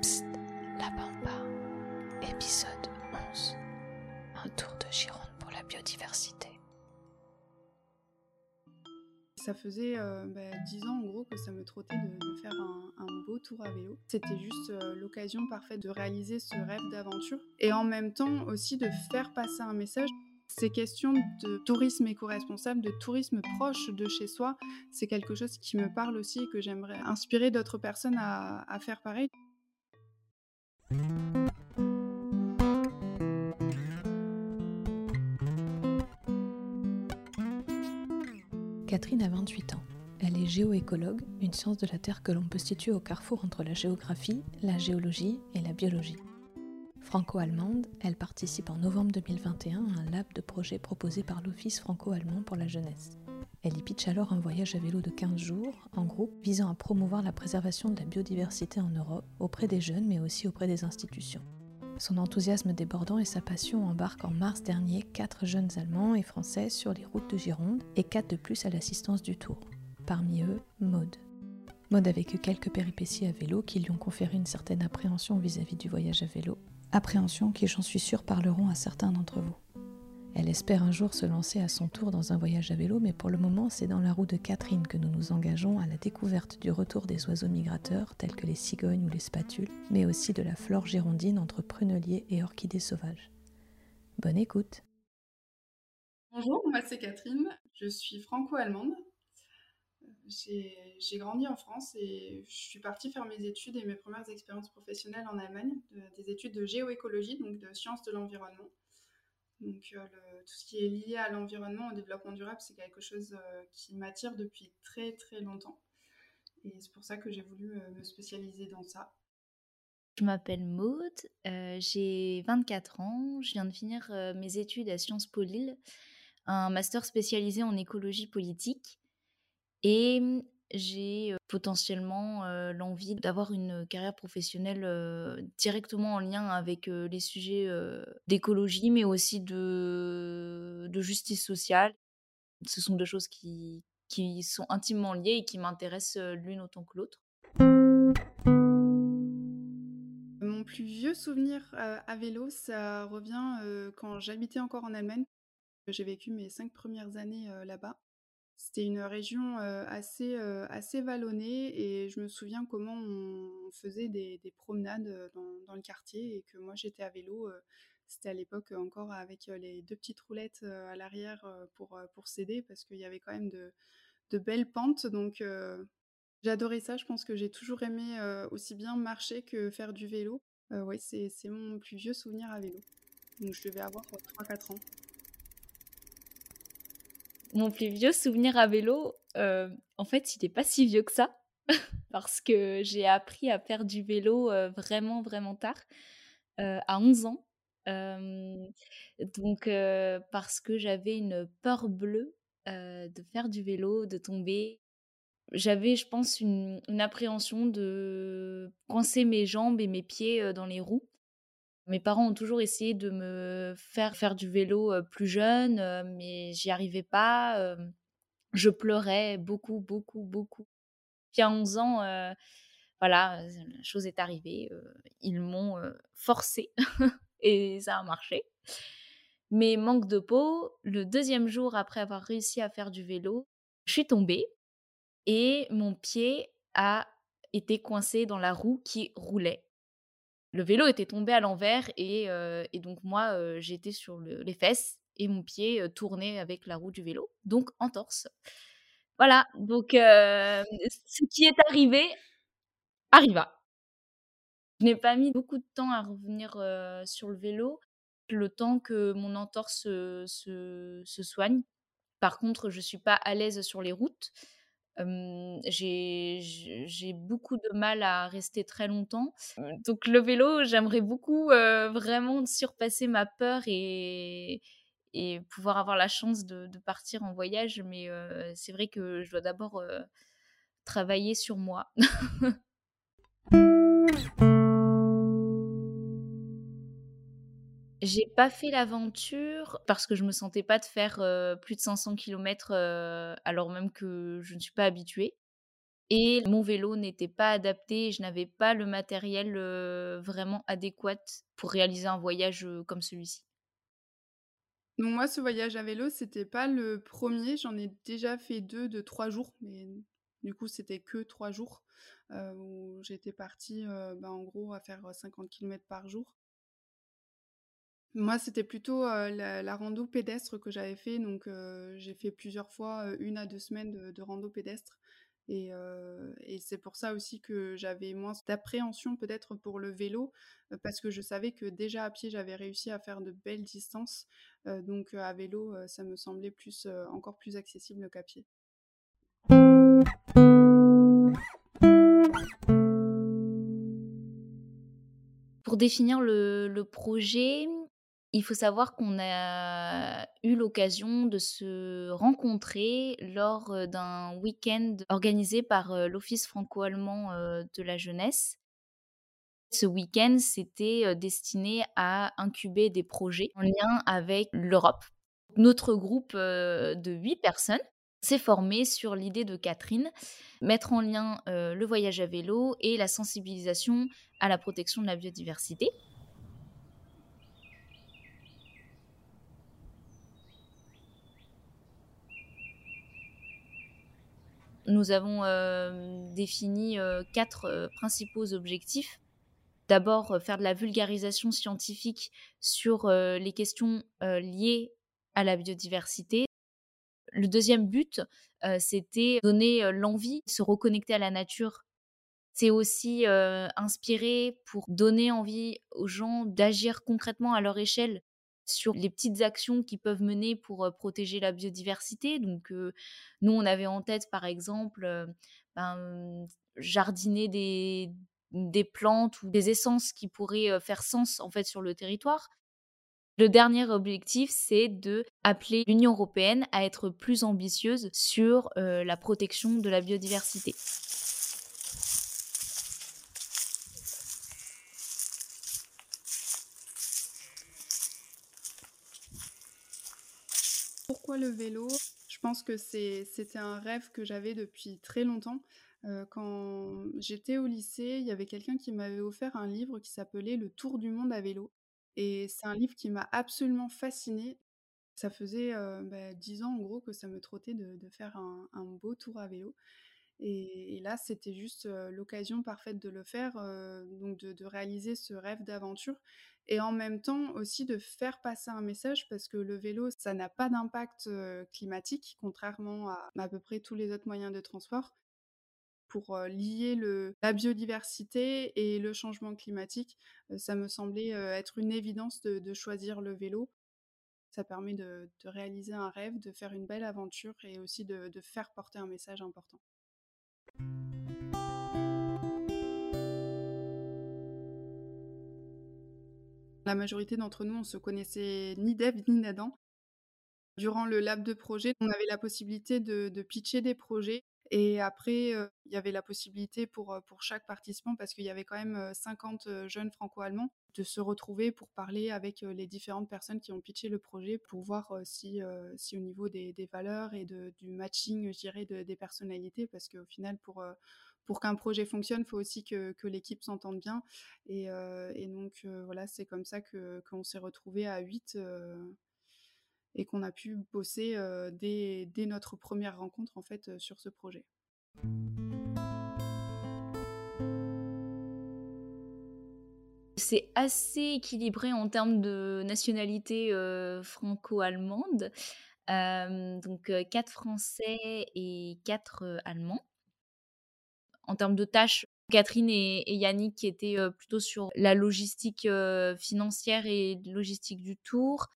Psst, la bande épisode 11. Un tour de Gironde pour la biodiversité. Ça faisait euh, bah, 10 ans en gros que ça me trottait de, de faire un, beau tour à vélo. C'était juste euh, l'occasion parfaite de réaliser ce rêve d'aventure et en même temps aussi de faire passer un message. Ces questions de tourisme éco-responsable, de tourisme proche de chez soi, c'est quelque chose qui me parle aussi et que j'aimerais inspirer d'autres personnes à faire pareil. Catherine a 28 ans. Elle est géoécologue, une science de la Terre que l'on peut situer au carrefour entre la géographie, la géologie et la biologie. Franco-allemande, elle participe en novembre 2021 à un lab de projet proposé par l'Office franco-allemand pour la jeunesse. Elle y pitch alors un voyage à vélo de 15 jours, en groupe, visant à promouvoir la préservation de la biodiversité en Europe, auprès des jeunes mais aussi auprès des institutions. Son enthousiasme débordant et sa passion embarquent en mars dernier quatre jeunes Allemands et Français sur les routes de Gironde et quatre de plus à l'assistance du Tour. Parmi eux, Maude. Maude a vécu quelques péripéties à vélo qui lui ont conféré une certaine appréhension vis-à-vis du voyage à vélo, appréhension qui, j'en suis sûre, parleront à certains d'entre vous. Elle espère un jour se lancer à son tour dans un voyage à vélo, mais pour le moment, c'est dans la roue de Catherine que nous nous engageons à la découverte du retour des oiseaux migrateurs tels que les cigognes ou les spatules, mais aussi de la flore girondine entre pruneliers et orchidées sauvages. Bonne écoute Bonjour, moi c'est Catherine, je suis franco-allemande. J'ai grandi en France et je suis partie faire mes études et mes premières expériences professionnelles en Allemagne, de- des études de géoécologie, donc de sciences de l'environnement. Donc euh, tout ce qui est lié à l'environnement, au développement durable, c'est quelque chose euh, qui m'attire depuis très très longtemps. Et c'est pour ça que j'ai voulu euh, me spécialiser dans ça. Je m'appelle Maude, euh, j'ai 24 ans, je viens de finir mes études à Sciences Po Lille, un master spécialisé en écologie politique et j'ai potentiellement l'envie d'avoir une carrière professionnelle directement en lien avec les sujets d'écologie mais aussi de, de justice sociale. Ce sont deux choses qui, qui sont intimement liées et qui m'intéressent l'une autant que l'autre. Mon plus vieux souvenir à vélo, ça revient quand j'habitais encore en Allemagne. J'ai vécu mes cinq premières années là-bas. C'était une région assez, assez vallonnée et je me souviens comment on faisait des, des promenades dans, dans le quartier et que moi j'étais à vélo. C'était à l'époque encore avec les deux petites roulettes à l'arrière pour, pour s'aider parce qu'il y avait quand même de, de belles pentes. Donc j'adorais ça. Je pense que j'ai toujours aimé aussi bien marcher que faire du vélo. C'est c'est mon plus vieux souvenir à vélo. Donc je devais avoir 3-4 ans. Mon plus vieux souvenir à vélo, euh, en fait, il n'est pas si vieux que ça, parce que j'ai appris à faire du vélo euh, vraiment, vraiment tard, euh, à 11 ans. Donc, parce que j'avais une peur bleue de faire du vélo, de tomber. J'avais, je pense, une, une appréhension de coincer mes jambes et mes pieds dans les roues. Mes parents ont toujours essayé de me faire faire du vélo plus jeune, mais j'y arrivais pas. je pleurais beaucoup, beaucoup, beaucoup. Puis à 11 ans, voilà, la chose est arrivée. ils m'ont forcé et ça a marché. Mais manque de peau, le deuxième jour après avoir réussi à faire du vélo, je suis tombée et mon pied a été coincé dans la roue qui roulait. Le vélo était tombé à l'envers et, euh, donc moi, euh, j'étais sur le- les fesses et mon pied euh, tournait avec la roue du vélo, donc en torse. Voilà, donc ce qui est arrivé arriva. Je n'ai pas mis beaucoup de temps à revenir sur le vélo, le temps que mon entorse se, se, se soigne. Par contre, je suis pas à l'aise sur les routes. J'ai beaucoup de mal à rester très longtemps. Donc le vélo, j'aimerais beaucoup, vraiment surpasser ma peur et et pouvoir avoir la chance de de partir en voyage, mais c'est vrai que je dois d'abord, travailler sur moi. J'ai pas fait l'aventure parce que je me sentais pas de faire, plus de 500 kilomètres, heu, alors même que je ne suis pas habituée. et mon vélo n'était pas adapté, je n'avais pas le matériel, vraiment adéquat pour réaliser un voyage, comme celui-ci. Donc moi, ce voyage à vélo, c'était pas le premier. J'en ai déjà fait deux de trois jours, mais du coup, c'était que trois jours, où j'étais partie, bah, en gros à faire, 50 km par jour. Moi, c'était plutôt, la rando pédestre que j'avais fait, donc j'ai fait plusieurs fois, 1 à 2 semaines de de rando pédestre et et c'est pour ça aussi que j'avais moins d'appréhension peut-être pour le vélo, parce que je savais que déjà à pied, j'avais réussi à faire de belles distances, donc à vélo, ça me semblait plus, encore plus accessible qu'à pied. Pour définir le le projet, il faut savoir qu'on a eu l'occasion de se rencontrer lors, d'un week-end organisé par, l'Office franco-allemand, de la jeunesse. Ce week-end, c'était, destiné à incuber des projets en lien avec l'Europe. Notre groupe, de 8 personnes s'est formé sur l'idée de Catherine, mettre en lien, le voyage à vélo et la sensibilisation à la protection de la biodiversité. Nous avons défini quatre principaux objectifs. D'abord, faire de la vulgarisation scientifique sur les questions liées à la biodiversité. Le deuxième but, c'était donner l'envie de se reconnecter à la nature. C'est aussi inspirer pour donner envie aux gens d'agir concrètement à leur échelle sur les petites actions qu'ils peuvent mener pour protéger la biodiversité. Donc, nous, on avait en tête, par exemple, ben, jardiner des, des plantes ou des essences qui pourraient faire sens en fait sur le territoire. Le dernier objectif, c'est de appeler l'Union européenne à être plus ambitieuse sur la protection de la biodiversité. Pourquoi le vélo Je pense que c'était un rêve que j'avais depuis très longtemps. quand j'étais au lycée, il y avait quelqu'un qui m'avait offert un livre qui s'appelait Le Tour du monde à vélo. Et c'est un livre qui m'a absolument fascinée. Ça faisait bah, dix ans en gros que ça me trottait de, faire un, beau tour à vélo. Et, là, c'était juste l'occasion parfaite de le faire, donc de, réaliser ce rêve d'aventure et en même temps aussi de faire passer un message parce que le vélo, ça n'a pas d'impact climatique, contrairement à à peu près tous les autres moyens de transport. Pour lier la biodiversité et le changement climatique, ça me semblait être une évidence de, choisir le vélo. Ça permet de, réaliser un rêve, de faire une belle aventure et aussi de faire porter un message important. La majorité d'entre nous, on se connaissait ni d'Ève ni d'Adam. Durant le lab de projet, on avait la possibilité de, pitcher des projets. Et après, il y avait la possibilité pour, pour chaque participant, parce qu'il y avait quand même 50 jeunes franco-allemands, de se retrouver pour parler avec les différentes personnes qui ont pitché le projet, pour voir si, si au niveau des, valeurs et de, du matching, je dirais, des personnalités, parce qu'au final, pour pour qu'un projet fonctionne, il faut aussi que, l'équipe s'entende bien. Et, euh, donc, euh, voilà, c'est comme ça qu'on s'est retrouvé à 8 euh, et qu'on a pu bosser dès, dès, notre première rencontre, en fait, sur ce projet. C'est assez équilibré en termes de nationalité franco-allemande. donc, quatre Français et quatre Allemands en termes de tâches, Catherine et, Yannick qui étaient plutôt sur la logistique financière et logistique du tour.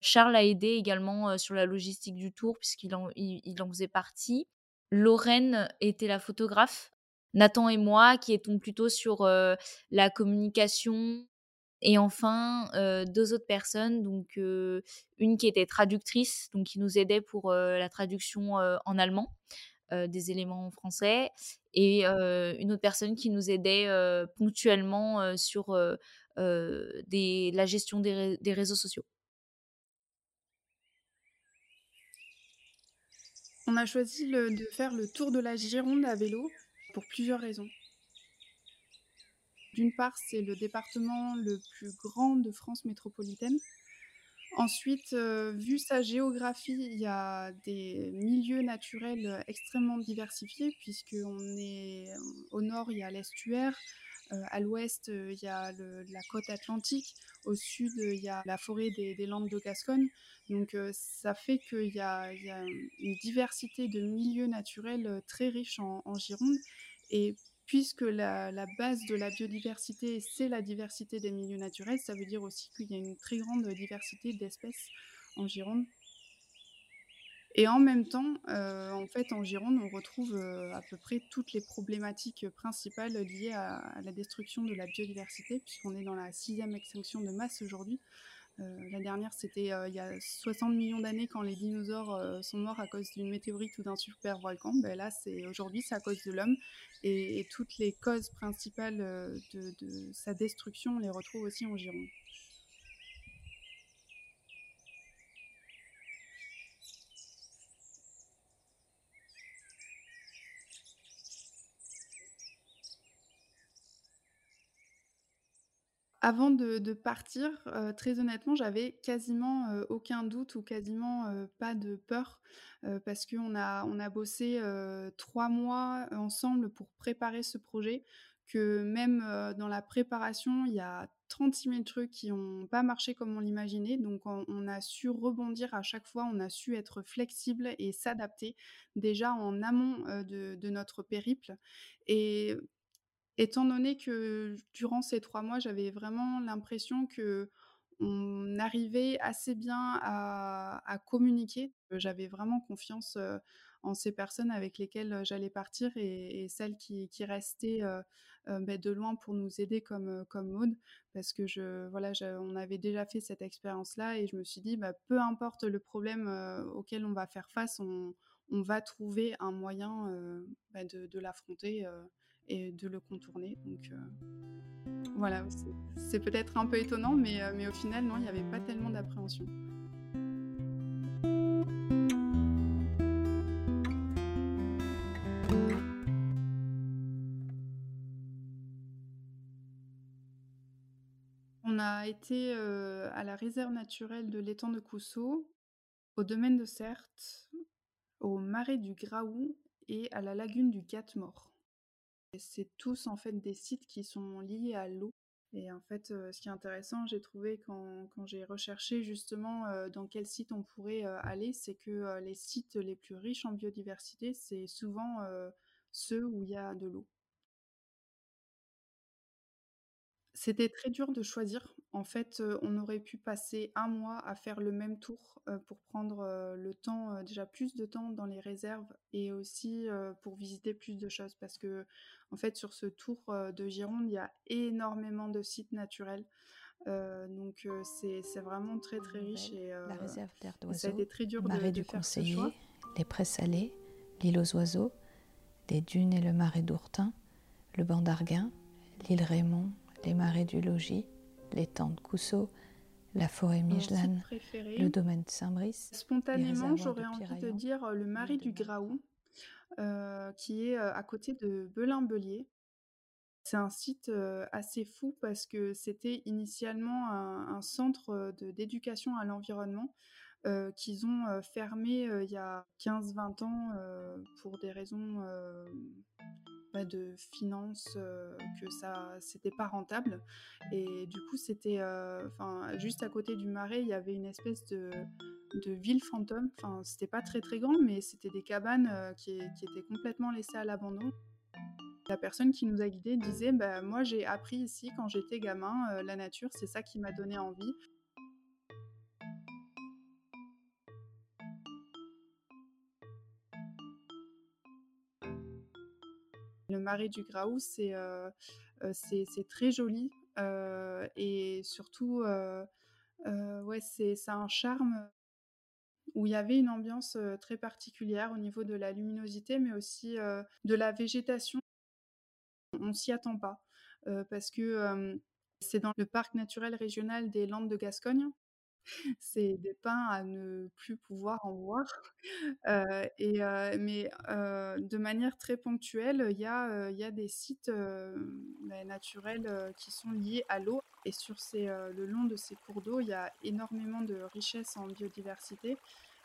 Charles a aidé également sur la logistique du tour puisqu'il en, il, en faisait partie. Lorraine était la photographe. Nathan et moi qui étions plutôt sur la communication. Et enfin, deux autres personnes, donc une qui était traductrice, donc qui nous aidait pour la traduction en allemand. Euh, des éléments français et euh, une autre personne qui nous aidait euh, ponctuellement sur la gestion des, réseaux sociaux. On a choisi de faire le tour de la Gironde à vélo pour plusieurs raisons. D'une part, c'est le département le plus grand de France métropolitaine. Ensuite, heu, vu sa géographie, il y a des milieux naturels, extrêmement diversifiés puisqu'on est au nord, il y a l'estuaire, heu, à l'ouest, il y a la côte atlantique, au sud, il y a la forêt des des Landes de Gascogne. Donc ça fait qu'il y a une diversité de milieux naturels, très riches en Gironde puisque la base de la biodiversité, c'est la diversité des milieux naturels, ça veut dire aussi qu'il y a une très grande diversité d'espèces en Gironde. Et en même temps, heu, en fait, en Gironde, on retrouve, heu, à peu près toutes les problématiques principales liées à la destruction de la biodiversité, puisqu'on est dans la sixième extinction de masse aujourd'hui. Heu, la dernière, c'était, heu, il y a 60 millions d'années quand les dinosaures, heu, sont morts à cause d'une météorite ou d'un super volcan. Beh, là, c'est aujourd'hui, c'est à cause de l'homme et toutes les causes principales, de sa destruction, on les retrouve aussi en Gironde. Avant de partir, heu, très honnêtement, j'avais quasiment, heu, aucun doute ou quasiment, heu, pas de peur, parce qu'on a on a bossé, 3 mois ensemble pour préparer ce projet, que même, dans la préparation, il y a 36 000 trucs qui ont pas marché comme on l'imaginait. Donc on a su rebondir à chaque fois, on a su être flexible et s'adapter, déjà en amont, de notre périple Étant donné que durant ces 3 mois, j'avais vraiment l'impression qu'on arrivait assez bien à à communiquer, heu, j'avais vraiment confiance, en ces personnes avec lesquelles, j'allais partir et celles qui restaient, de loin pour nous aider comme, comme Maud. Parce que je voilà, on avait déjà fait cette expérience-là et je me suis dit: «Bah, peu importe le problème, auquel on va faire face, on on va trouver un moyen, bah, de l'affronter, heu» et de le contourner. Donc heu, voilà, c'est peut-être un peu étonnant, mais heu, mais au final, non, il n'y avait pas tellement d'appréhension. On a été, heu, à la réserve naturelle de l'étang de Cousseau, au domaine de Certes, au marais du Graou et à la lagune du Gat-Mort. C'est tous en fait des sites qui sont liés à l'eau. Et en fait, ce qui est intéressant, j'ai trouvé quand quand j'ai recherché justement, dans quel site on pourrait, aller, c'est que, les sites les plus riches en biodiversité, c'est souvent, ceux où il y a de l'eau. C'était très dur de choisir. En fait, on aurait pu passer un mois à faire le même tour, pour prendre, le temps, déjà plus de temps dans les réserves et aussi, pour visiter plus de choses. Parce que en fait, sur ce tour, de Gironde, il y a énormément de sites naturels, donc c'est c'est vraiment très, très riche et heu la réserve d'air et ça a d'oiseaux, été très dur de du faire ce choix. Conseiller, les prés salés, l'île aux oiseaux, les dunes et le marais d'Ourtin, le banc d'Arguin, l'île Raymond, les marais du Logis, l'étang de Cousseau, la forêt Migelane, le domaine de Saint-Brice, Spontanément, j'aurais envie de dire, heu, le marais du. Graou, heu, qui est, heu, à côté de Belin-Bélier. C'est un site, assez fou parce que c'était initialement un un centre, d'éducation à l'environnement, heu, qu'ils ont, heu, fermé, heu, il y a 15-20 ans, pour des raisons, bah, de finances, que ça c'était pas rentable et du coup, c'était, enfin, juste à côté du marais, il y avait une espèce de de ville fantôme. Enfin, c'était pas très, très grand, mais c'était des cabanes, qui qui étaient complètement laissées à l'abandon. La personne qui nous a guidés disait: «Bah, moi, j'ai appris ici quand j'étais gamin, la nature, c'est ça qui m'a donné envie». Le marais du Graou, c'est, c'est c'est très joli, heu et surtout, ouais, c'est un charme, où il y avait une ambiance, très particulière au niveau de la luminosité, mais aussi, de la végétation. On s'y attend pas, parce que, c'est dans le parc naturel régional des Landes de Gascogne C'est des pins à ne plus pouvoir en voir. Heu et heu, mais heu, de manière très ponctuelle, il y y a des sites, bah, naturels, qui sont liés à l'eau et sur ces, le long de ces cours d'eau, il y a énormément de richesse en biodiversité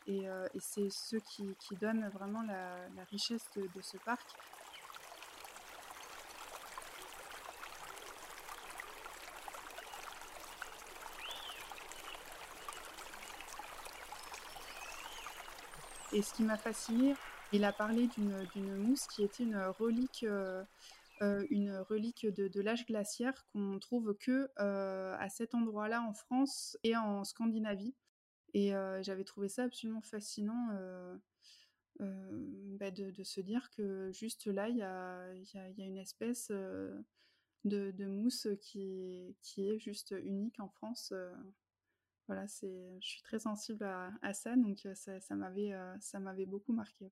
et c'est ce qui qui donne vraiment la richesse de ce parc. Et ce qui m'a fascinée, il a parlé d'une mousse qui était une relique, heu heu, une relique de l'âge glaciaire qu'on trouve que, heu, à cet endroit-là en France et en Scandinavie. Et j'avais trouvé ça absolument fascinant, bah, de se dire que juste là, il y a une espèce, de mousse qui est juste unique en France, voilà, c'est je suis très sensible à ça donc ça ça m'avait, ça m'avait beaucoup marquée.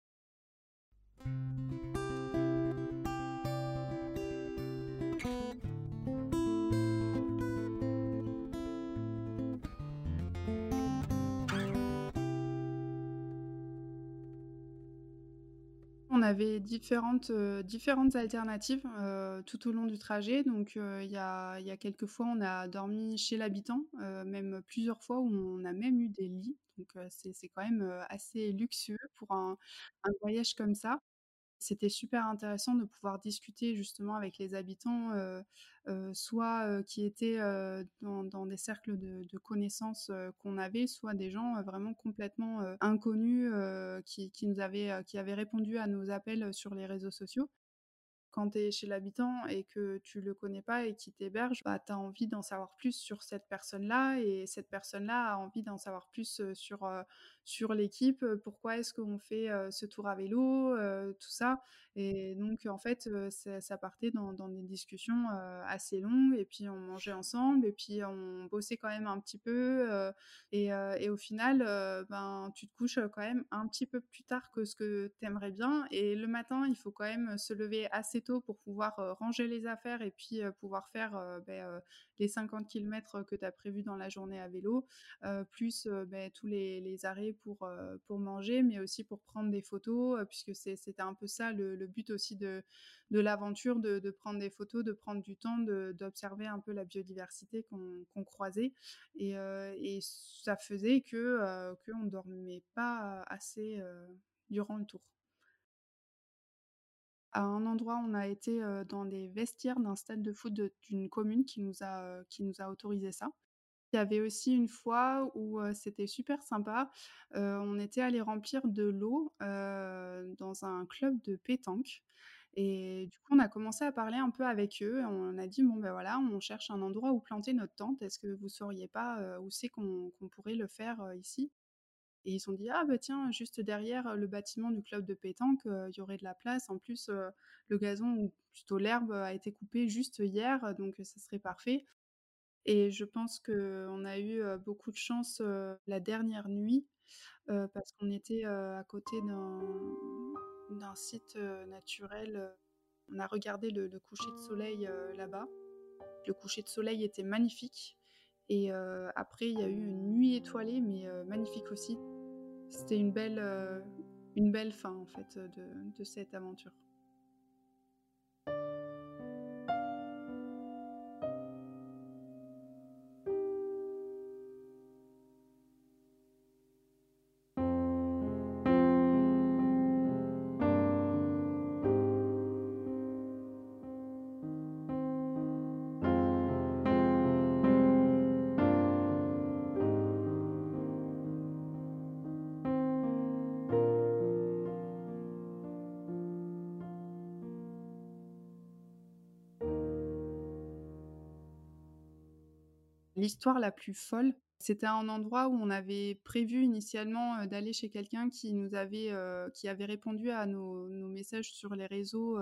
On avait différentes, différentes alternatives, tout au long du trajet. Donc, heu, il y y a quelques fois, on a dormi chez l'habitant, heu, même plusieurs fois où on a même eu des lits. Donc, c'est quand même, assez luxueux pour un un voyage comme ça. C'était super intéressant de pouvoir discuter justement avec les habitants, soit, qui étaient, dans des cercles de de connaissances, qu'on avait, soit des gens, vraiment complètement, inconnus, qui qui nous avaient, qui avaient répondu à nos appels, sur les réseaux sociaux. Quand tu es chez l'habitant et que tu le connais pas et qu'il t'héberge, bah, tu as envie d'en savoir plus sur cette personne-là et cette personne-là a envie d'en savoir plus, sur, sur l'équipe, pourquoi est-ce qu'on fait, ce tour à vélo, tout ça. Et donc en fait, ça partait dans des discussions, assez longues et puis on mangeait ensemble et puis on bossait quand même un petit peu, et et au final, ben, tu te couches, quand même un petit peu plus tard que ce que tu aimerais bien et le matin, il faut quand même se lever assez tôt pour pouvoir, ranger les affaires et puis, pouvoir faire, heu, les 50 kilomètres que tu as prévus dans la journée à vélo, plus, beh, tous les arrêts pour, heu, pour manger, mais aussi pour prendre des photos, heu, puisque c'était un peu ça le but aussi de l'aventure, de prendre des photos, de prendre du temps, d'observer un peu la biodiversité qu'on croisait et heu et ça faisait que, qu'on dormait pas assez, durant le tour. À un endroit, on a été, dans les vestiaires d'un stade de foot d'une commune qui nous a, qui nous a autorisé ça. Y avait aussi une fois où, c'était super sympa, on était allés remplir de l'eau, dans un club de pétanque et du coup, on a commencé à parler un peu avec eux. On a dit: «Bon, ben, voilà, on cherche un endroit où planter notre tente. Est-ce que vous sauriez pas, où c'est qu'on pourrait le faire, ici?» Et ils ont dit: «Ah bah tiens, juste derrière, le bâtiment du club de pétanque, il y aurait de la place. En plus, le gazon ou plutôt l'herbe a été coupée juste hier, donc ça serait parfait» et je pense qu'on a eu, beaucoup de chance, la dernière nuit, parce qu'on était, à côté d'un site, naturel, on a regardé le le coucher de soleil, là-bas. Le coucher de soleil était magnifique et après il y a eu une nuit étoilée mais magnifique aussi. C'était une belle, une belle fin en fait, de de cette aventure. L'histoire la plus folle, c'était un endroit où on avait prévu initialement, d'aller chez quelqu'un qui nous avait, qui avait répondu à nos messages sur les réseaux,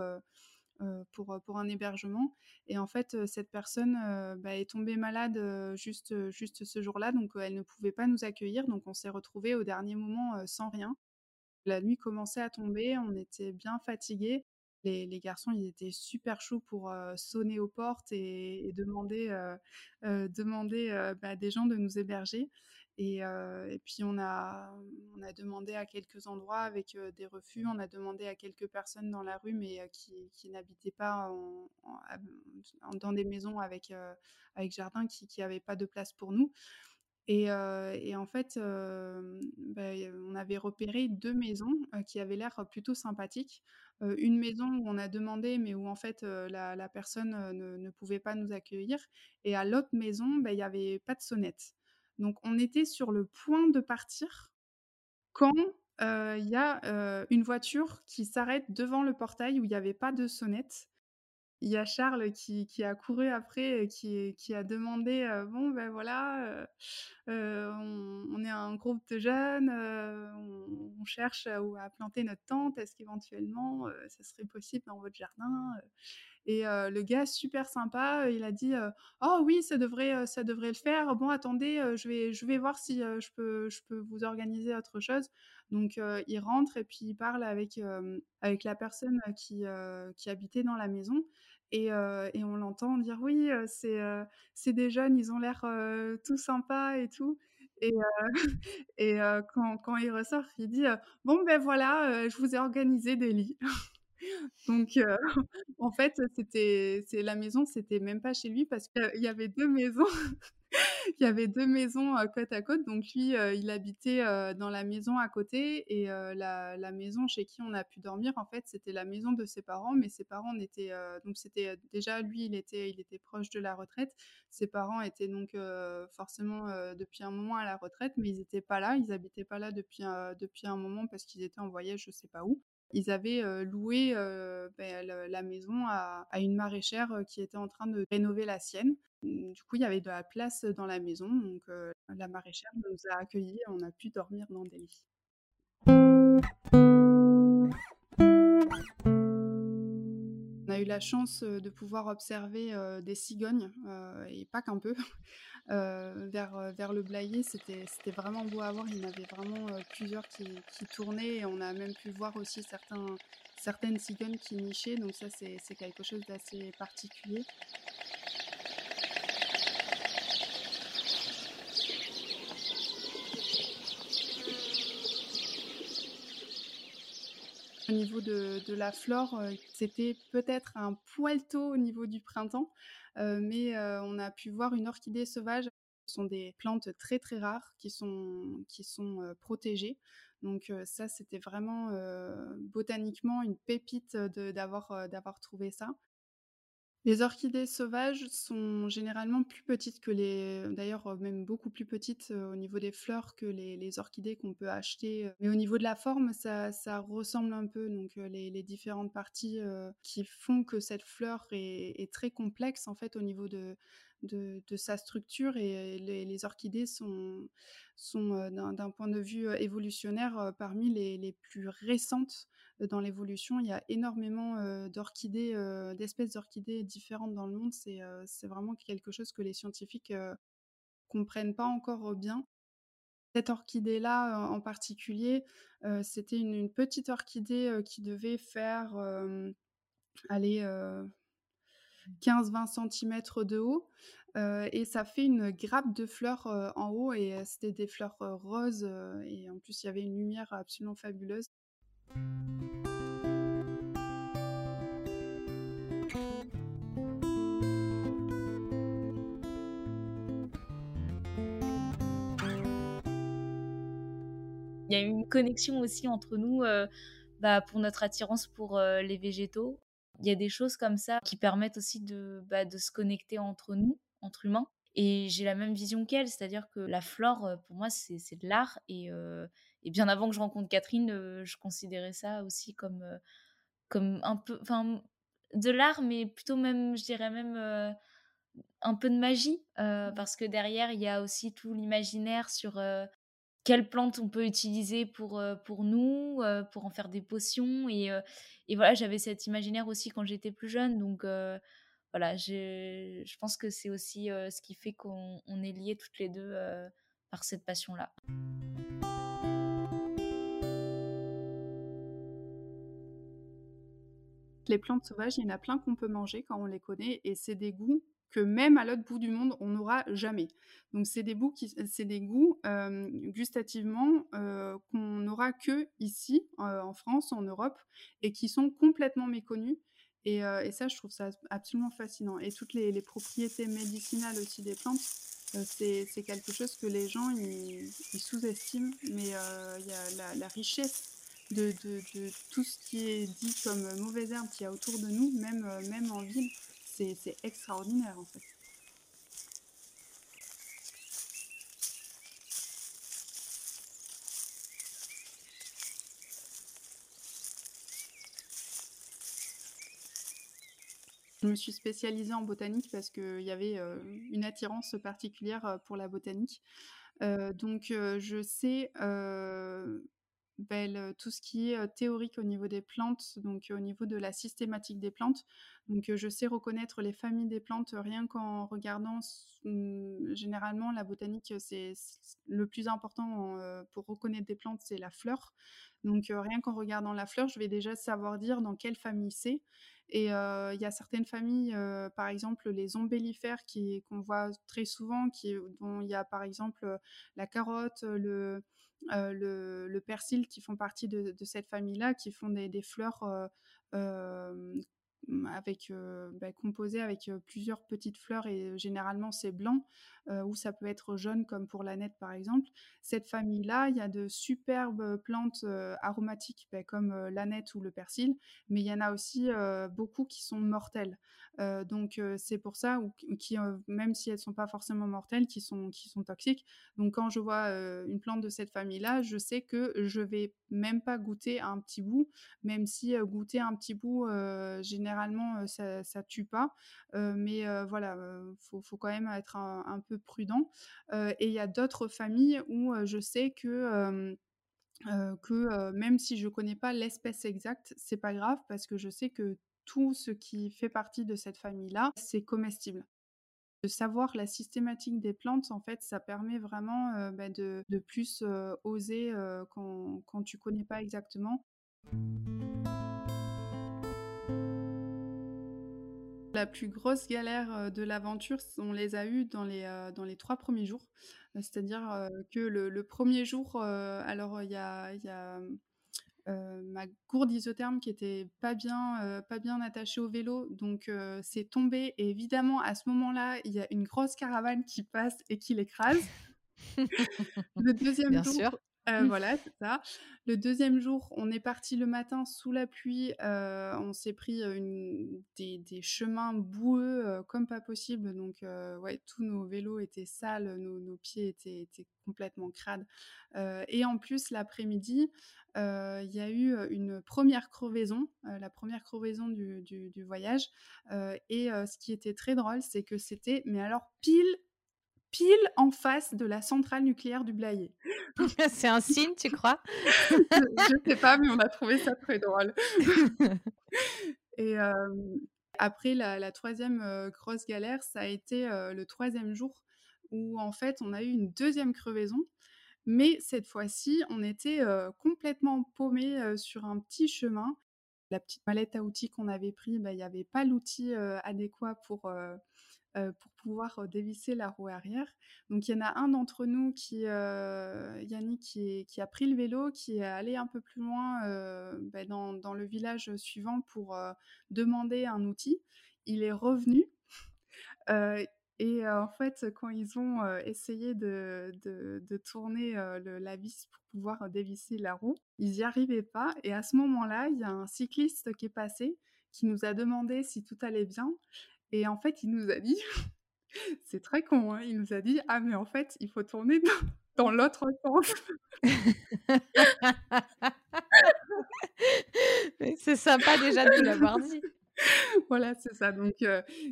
pour, pour un hébergement. Et en fait, cette personne, bah, est tombée malade, juste, juste ce jour-là. Donc elle ne pouvait pas nous accueillir. Donc on s'est retrouvés au dernier moment, sans rien. La nuit commençait à tomber, on était bien fatigués. Les garçons, ils étaient super chauds pour, sonner aux portes et demander, demander, bah, des gens de nous héberger Et, puis on a, demandé à quelques endroits avec des refus, on a demandé à quelques personnes dans la rue, mais qui, n'habitaient pas dans des maisons avec, jardin, qui n'avaient pas de place pour nous. Et, et en fait, bah, on avait repéré deux maisons qui avaient l'air plutôt sympathiques. Une maison où on a demandé, mais où en fait la, personne ne, pouvait pas nous accueillir. Et à l'autre maison, bah, il n'y avait pas de sonnette. Donc on était sur le point de partir quand il y a une voiture qui s'arrête devant le portail où il n'y avait pas de sonnette. Il y a Charles qui, a couru après, qui, qui a demandé Bon, ben voilà, on, est un groupe de jeunes, on, cherche à, à, planter notre tente, est-ce qu'éventuellement ça serait possible dans votre jardin et le gars, super sympa, il a dit Oh oui, ça devrait, ça devrait le faire. Bon, attendez, je, vais, je vais voir si je, peux, je peux vous organiser autre chose. Donc, il rentre et puis il parle avec, avec la personne qui, qui habitait dans la maison. Et, et on l'entend dire Oui, c'est c'est des jeunes, ils ont l'air tout sympas et tout. Et, et quand, quand, il ressort, il dit Bon, ben voilà, je vous ai organisé des lits. Donc, en fait, c'était, la maison, c'était même pas chez lui parce qu'il y avait deux maisons. il y avait deux maisons côte à côte. Donc, lui, il habitait dans la maison à côté et la, maison chez qui on a pu dormir, en fait, c'était la maison de ses parents. Mais ses parents étaient, donc c'était déjà lui, il était, il était proche de la retraite. Ses parents étaient donc forcément depuis un moment à la retraite, mais ils n'étaient pas là. Ils habitaient pas là depuis, depuis un moment parce qu'ils étaient en voyage, je sais pas où ils avaient loué ben, la maison à, une maraîchère qui était en train de rénover la sienne. Mmh, du coup, il y avait de la place dans la maison, donc la maraîchère nous a accueillis et on a pu dormir dans des lits. A eu la chance de pouvoir observer des cigognes, et pas qu'un peu, vers, le Blayais. C'était, vraiment beau à voir. Il y en avait vraiment plusieurs qui, qui, tournaient et on a même pu voir aussi certains, certaines cigognes qui nichaient. Donc ça, c'est quelque chose d'assez particulier. Au niveau de, la flore, c'était peut-être un poil tôt au niveau du printemps, mais on a pu voir une orchidée sauvage. Ce sont des plantes très très rares qui sont, qui sont protégées. Donc ça, c'était vraiment botaniquement une pépite d'avoir d'avoir trouvé ça. Les orchidées sauvages sont généralement plus petites que les, d'ailleurs même beaucoup plus petites au niveau des fleurs que les, orchidées qu'on peut acheter. Mais au niveau de la forme, ça, ressemble un peu. Donc les, différentes parties qui font que cette fleur est, très complexe en fait au niveau de, de, sa structure et les, orchidées sont, sont d'un point de vue évolutionnaire parmi les, les plus récentes dans l'évolution. Il y a énormément d'orchidées, d'espèces d'orchidées différentes dans le monde. C'est vraiment quelque chose que les scientifiques comprennent pas encore bien. Cette orchidée-là en particulier, c'était une, petite orchidée qui devait faire aller 15-20 cm de haut. et ça fait une grappe de fleurs en haut et c'était des fleurs roses et en plus il y avait une lumière absolument fabuleuse. Il y a une connexion aussi entre nous euh, bah, pour notre attirance pour euh, les végétaux. Il y a des choses comme ça qui permettent aussi de, bah, de se connecter entre nous, entre humains. Et j'ai la même vision qu'elle, c'est-à-dire que la flore, pour moi, c'est de l'art. Et, et, bien avant que je rencontre Catherine, je considérais ça aussi comme, comme un peu, enfin, de l'art, mais plutôt même, je dirais même un peu de magie, mmh. parce que derrière, il y a aussi tout l'imaginaire sur quelles plantes on peut utiliser pour, pour nous, pour en faire des potions. Et, et voilà, j'avais cet imaginaire aussi quand j'étais plus jeune. Donc voilà, je pense que c'est aussi ce qui fait qu'on est liés toutes les deux par cette passion-là. Les plantes sauvages, il y en a plein qu'on peut manger quand on les connaît et c'est des goûts que même à l'autre bout du monde, on n'aura jamais. Donc c'est des, des goûts gustativement qu'on n'aura que ici, en France, en Europe, et qui sont complètement méconnus. Et, ça, je trouve ça absolument fascinant. Et toutes les, propriétés médicinales aussi des plantes, c'est quelque chose que les gens ils, sous-estiment. Mais il y a la, richesse de, de, tout ce qui est dit comme mauvaise herbe qu'il y a autour de nous, même, même en ville, c'est extraordinaire en fait. Je me suis spécialisée en botanique parce qu'il y avait une attirance particulière pour la botanique. donc je sais tout ce qui est théorique au niveau des plantes, donc au niveau de la systématique des plantes. Donc je sais reconnaître les familles des plantes rien qu'en regardant. Mmh, généralement, la botanique, c'est le plus important pour reconnaître des plantes, c'est la fleur. Donc rien qu'en regardant la fleur, je vais déjà savoir dire dans quelle famille c'est. Et il y a certaines familles, par exemple les ombellifères qu'on voit très souvent, qui, dont il y a par exemple la carotte, le, le, persil qui font partie de, cette famille-là, qui font des fleurs avec bah, composé avec plusieurs petites fleurs et généralement c'est blanc ou ça peut être jaune comme pour l'aneth par exemple. Cette famille-là, il y a de superbes plantes aromatiques bah, comme l'aneth ou le persil, mais il y en a aussi beaucoup qui sont mortelles. Donc c'est pour ça ou qui même si elles sont pas forcément mortelles, qui sont qui sont toxiques. Donc quand je vois une plante de cette famille-là, je sais que je vais même pas goûter un petit bout, même si goûter un petit bout généralement généralement, ça, ça tue pas. mais voilà, faut, faut, quand même être un, peu prudent. et il y a d'autres familles où je sais que que même si je connais pas l'espèce exacte, c'est pas grave parce que je sais que tout ce qui fait partie de cette famille-là, c'est comestible. De savoir la systématique des plantes, en fait, ça permet vraiment bah, de, de, plus oser quand, quand tu connais pas exactement. La plus grosse galère de l'aventure, on les a eues dans les, dans les trois premiers jours. C'est-à-dire que le, premier jour, alors il y a, y a ma gourde isotherme qui était pas bien, pas bien attachée au vélo, donc c'est tombé. Et évidemment, à ce moment-là, il y a une grosse caravane qui passe et qui l'écrase. le deuxième Bien jour, Mmh. voilà, c'est ça. Le deuxième jour, on est parti le matin sous la pluie. on s'est pris des, chemins boueux comme pas possible. Donc, ouais, tous nos vélos étaient sales, nos, pieds étaient, complètement crades. et en plus, l'après-midi, il y a eu une première crevaison, la première crevaison du, du voyage. et ce qui était très drôle, c'est que c'était, mais alors pile pile en face de la centrale nucléaire du Blayais. C'est un signe, tu crois? Je ne sais pas, mais on a trouvé ça très drôle. Et après, la, troisième grosse galère, ça a été le troisième jour où en fait, on a eu une deuxième crevaison. Mais cette fois-ci, on était complètement paumé sur un petit chemin. La petite mallette à outils qu'on avait pris, bah, il n'y avait pas l'outil adéquat pour pour pouvoir euh, dévisser la roue arrière. Donc il y en a un d'entre nous qui, euh, Yannick, qui, a pris le vélo, qui est allé un peu plus loin ben, dans, le village suivant pour demander un outil. Il est revenu. Et en fait, quand ils ont essayé de tourner le, la vis pour pouvoir dévisser la roue, ils n'y arrivaient pas. Et à ce moment-là, il y a un cycliste qui est passé, qui nous a demandé si tout allait bien. Et en fait, il nous a dit, c'est très con, hein, il nous a dit, ah mais en fait, il faut tourner dans, l'autre sens. c'est sympa déjà de l'avoir dit. voilà, c'est ça. Donc,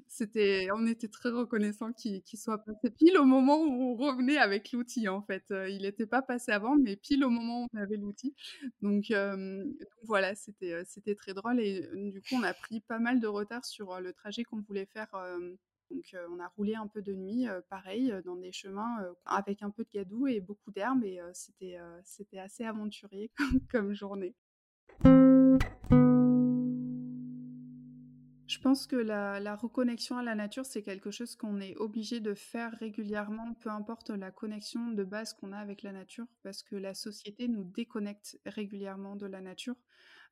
c'était, on était très reconnaissants qu'il soit passé pile au moment où on revenait avec l'outil, en fait. il n'était pas passé avant, mais pile au moment où on avait l'outil. Donc, voilà, c'était, c'était très drôle. Et du coup, on a pris pas mal de retard sur le trajet qu'on voulait faire. donc, on a roulé un peu de nuit, pareil, dans des chemins avec un peu de gadou et beaucoup d'herbe. Et c'était, c'était assez aventurier comme journée. Pense que la la reconnexion à la nature, c'est quelque chose qu'on est obligé de faire régulièrement, peu importe la connexion de base qu'on a avec la nature, parce que la société nous déconnecte régulièrement de la nature,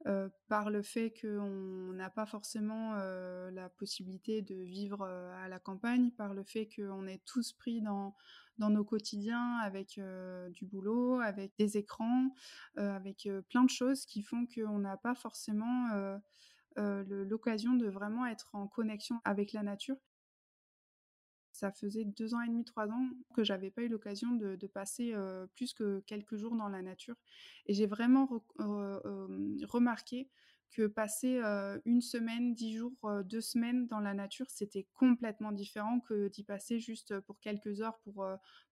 heu, par le fait qu'on n'a pas forcément, heu, la possibilité de vivre, heu, à la campagne, par le fait qu'on est tous pris dans nos quotidiens avec, du boulot, avec des écrans, avec, plein de choses qui font qu'on n'a pas forcément, l'occasion de vraiment être en connexion avec la nature. Ça faisait 2 ans et demi, 3 ans que j'avais pas eu l'occasion de passer, heu, plus que quelques jours dans la nature et j'ai vraiment hem, remarqué que passer, 1 semaine, 10 jours, heu, 2 semaines dans la nature, c'était complètement différent que d'y passer juste, pour quelques heures pour,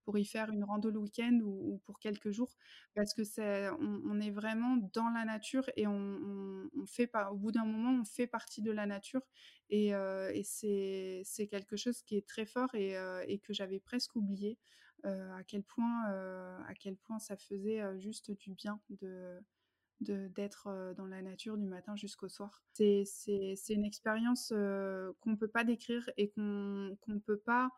pour y faire une rando le week-end ou ou pour quelques jours. Parce que c'est on est vraiment dans la nature et on fait pas au bout d'un moment, on fait partie de la nature et et c'est c'est quelque chose qui est très fort et et que j'avais presque oublié, à quel point, à quel point ça faisait, juste du bien de d'être, heu, dans la nature du matin jusqu'au soir. C'est une expérience, heu, qu'on peut pas décrire et qu'on qu'on peut pas,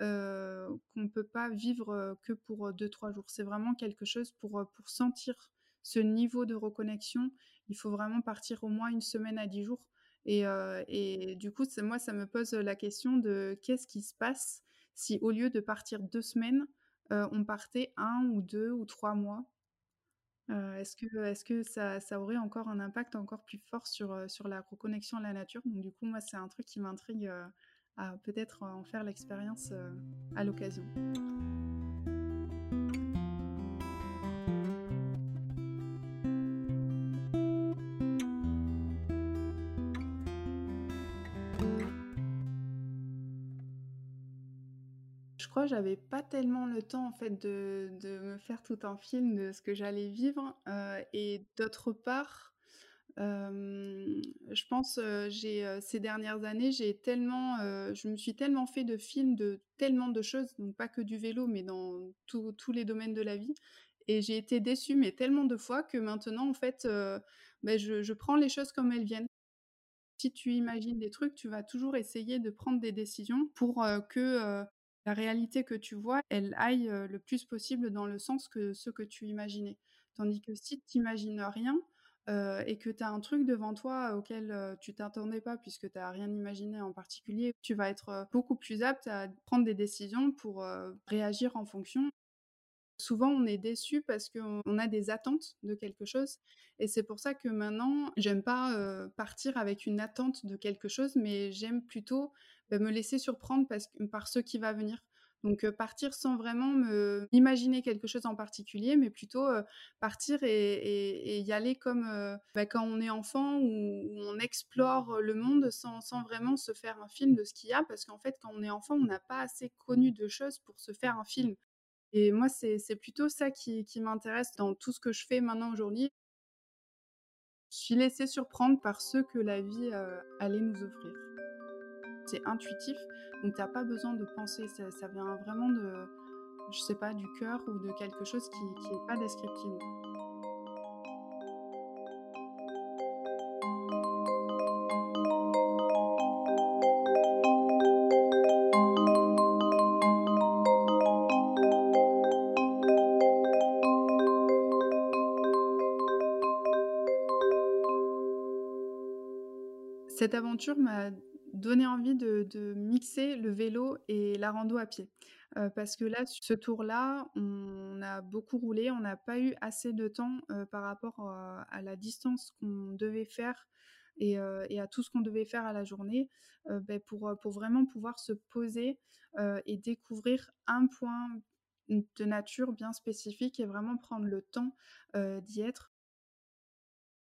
heu, qu'on peut pas vivre, que pour, heu, 2-3 jours. C'est vraiment quelque chose pour, pour sentir ce niveau de reconnexion, il faut vraiment partir au moins une semaine à 10 jours et et du coup, moi, ça me pose, la question de qu'est-ce qui se passe si au lieu de partir 2 semaines, on partait un ou 2 ou 3 mois? Heu, est-ce que est-ce que ça aurait encore un impact encore plus fort sur, heu, sur la reconnexion à la nature? Donc du coup, moi, c'est un truc qui m'intrigue, heu, à peut-être en faire l'expérience, à l'occasion. J'avais pas tellement le temps en fait de de me faire tout un film de ce que j'allais vivre, heu et d'autre part, hem, je pense, heu, j'ai, ces dernières années, j'ai tellement, je me suis tellement fait de films de tellement de choses, donc pas que du vélo, mais dans tous les domaines de la vie et j'ai été déçue, mais tellement de fois que maintenant en fait, beh, je je prends les choses comme elles viennent. Si tu imagines des trucs, tu vas toujours essayer de prendre des décisions pour, que, la réalité que tu vois, elle aille, le plus possible dans le sens que ce que tu imaginais. Tandis que si tu imagines rien, et que tu as un truc devant toi auquel, tu t'attendais pas puisque tu as rien imaginé en particulier, tu vas être, beaucoup plus apte à prendre des décisions pour, réagir en fonction. Souvent, on est déçu parce qu'on on a des attentes de quelque chose et c'est pour ça que maintenant, j'aime pas, partir avec une attente de quelque chose, mais j'aime plutôt, bah, me laisser surprendre parce par ce qui va venir. Donc, heu, partir sans vraiment me imaginer quelque chose en particulier, mais plutôt, heu, partir et y aller comme, heu, bah, quand on est enfant où on explore, le monde sans sans vraiment se faire un film de ce qu'il y a. Parce qu'en fait, quand on est enfant, on n'a pas assez connu de choses pour se faire un film. Et moi, c'est plutôt ça qui qui m'intéresse dans tout ce que je fais maintenant aujourd'hui. Je suis laissée surprendre par ce que la vie, allait nous offrir. C'est intuitif, donc tu as pas besoin de penser, ça vient vraiment de je sais pas, du cœur ou de quelque chose qui qui est pas descriptible. Cette aventure m'a donné envie de mixer le vélo et la rando à pied. Heu, parce que là, ce tour-là, on a beaucoup roulé, on n'a pas eu assez de temps, heu, par rapport, heu, à la distance qu'on devait faire et à tout ce qu'on devait faire à la journée, beh, pour, vraiment pouvoir se poser, et découvrir un point, de nature bien spécifique et vraiment prendre le temps, d'y être.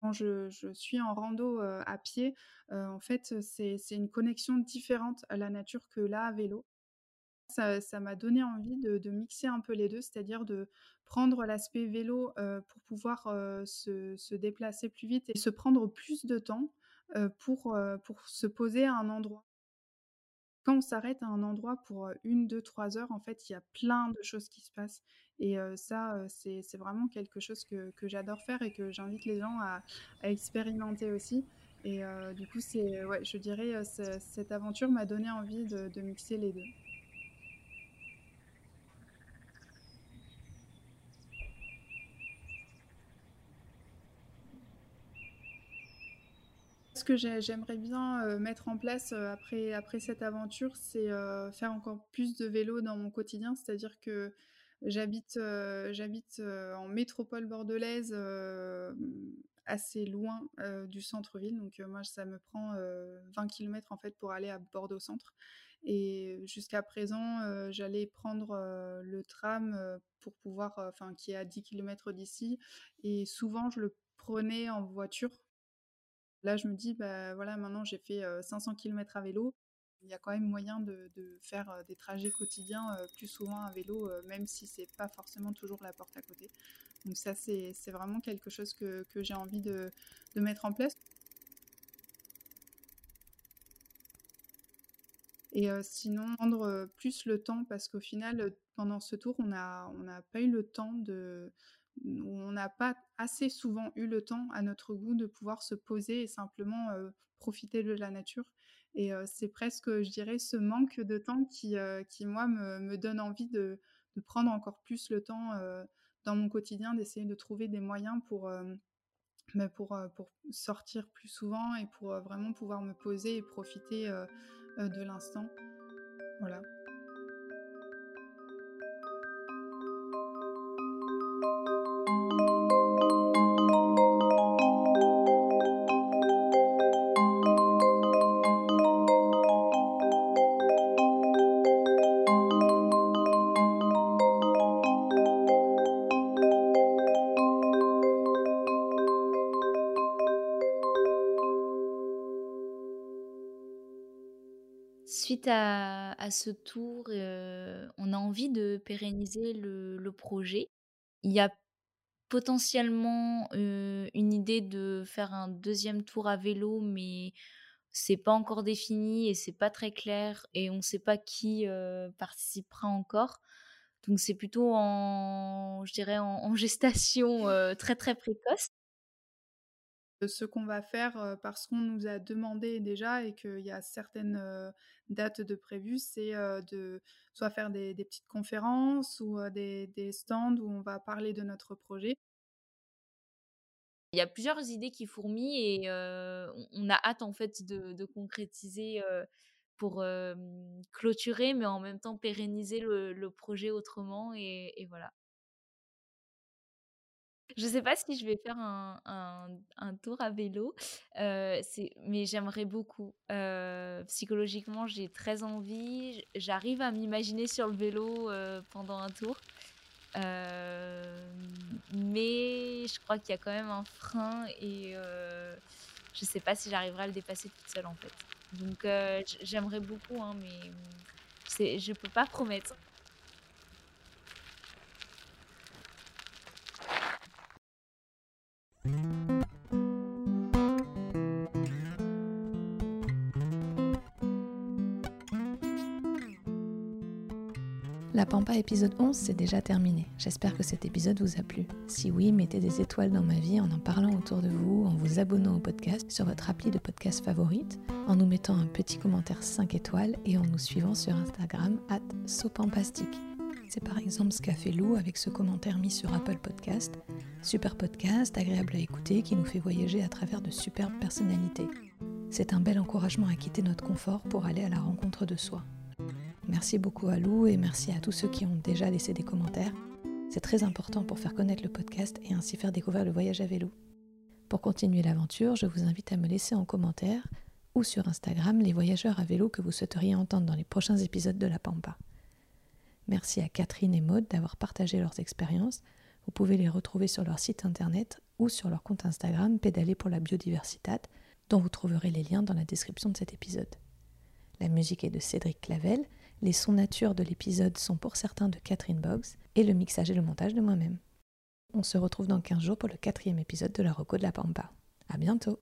Quand je suis en rando, à pied, en fait, c'est une connexion différente à la nature que là, à vélo. Ça m'a donné envie de mixer un peu les 2, c'est-à-dire de prendre l'aspect vélo, pour pouvoir, se déplacer plus vite et se prendre plus de temps, pour, pour se poser à un endroit. Quand on s'arrête à un endroit pour, heu, 1-2-3 heures, en fait, il y a plein de choses qui se passent et ça, c'est vraiment quelque chose que j'adore faire et que j'invite les gens à expérimenter aussi Et du coup, ouais, je dirais, cette aventure m'a donné envie de mixer les deux. Ce que j'aimerais bien mettre en place après, après cette aventure, c'est faire encore plus de vélo dans mon quotidien. C'est-à-dire que j'habite j'habite en métropole bordelaise, assez loin du centre-ville. Donc moi, ça me prend 20 km en fait pour aller à Bordeaux Centre. Et jusqu'à présent, j'allais prendre le tram pour pouvoir, enfin, qui est à 10 km d'ici. Et souvent, je le prenais en voiture Là, je me dis, bah voilà, maintenant j'ai fait 500 km à vélo. Il y a quand même moyen de, faire des trajets quotidiens plus souvent à vélo, même si c'est pas forcément toujours la porte à côté. Donc ça, c'est vraiment quelque chose que, j'ai envie de, mettre en place. Et sinon, prendre plus le temps, parce qu'au final, pendant ce tour, on n'a on pas eu le temps de, on n'a pas assez souvent eu le temps à notre goût de pouvoir se poser et simplement profiter de la nature. Et c'est presque, je dirais, ce manque de temps qui, qui moi, me, donne envie de, prendre encore plus le temps dans mon quotidien, d'essayer de trouver des moyens pour, bah, pour, pour sortir plus souvent et pour vraiment pouvoir me poser et profiter de l'instant. Voilà. Ce tour, on a envie de pérenniser le, projet. Il y a potentiellement une idée de faire un deuxième tour à vélo, mais c'est pas encore défini et c'est pas très clair et on ne sait pas qui participera encore. Donc c'est plutôt en, je dirais, en gestation très très précoce ce qu'on va faire parce qu'on nous a demandé déjà et qu'il y a certaines dates de prévues, c'est de soit faire des, petites conférences ou des, stands où on va parler de notre projet. Il y a plusieurs idées qui fourmillent et on a hâte en fait de, concrétiser pour clôturer, mais en même temps pérenniser le, projet autrement et voilà. Je sais pas si je vais faire un, un, tour à vélo, euh, mais j'aimerais beaucoup. Euh, psychologiquement, j'ai très envie. J'arrive à m'imaginer sur le vélo euh, pendant un tour. mais je crois qu'il y a quand même un frein et je sais pas si j'arriverai à le dépasser toute seule en fait. Donc j'aimerais beaucoup, hein, mais je peux pas promettre. La Pampa épisode 11, c'est déjà terminé. J'espère que cet épisode vous a plu. Si oui, mettez des étoiles dans ma vie en en parlant autour de vous, en vous abonnant au podcast sur votre appli de podcast favorite, en nous mettant un petit commentaire 5 étoiles et en nous suivant sur Instagram at sopampastique. C'est par exemple ce qu'a fait Lou avec ce commentaire mis sur Apple Podcast. Super podcast, agréable à écouter, qui nous fait voyager à travers de superbes personnalités. C'est un bel encouragement à quitter notre confort pour aller à la rencontre de soi. Merci beaucoup à Lou et merci à tous ceux qui ont déjà laissé des commentaires. C'est très important pour faire connaître le podcast et ainsi faire découvrir le voyage à vélo. Pour continuer l'aventure, je vous invite à me laisser en commentaire ou sur Instagram les voyageurs à vélo que vous souhaiteriez entendre dans les prochains épisodes de La Pampa. Merci à Catherine et Maude d'avoir partagé leurs expériences. Vous pouvez les retrouver sur leur site internet ou sur leur compte Instagram Pédaler pour la biodiversité, dont vous trouverez les liens dans la description de cet épisode. La musique est de Cédric Clavel les sons nature de l'épisode sont pour certains de Catherine Boggs et le mixage et le montage de moi-même. On se retrouve dans 15 jours pour le quatrième épisode de la Reco de la Pampa. À bientôt!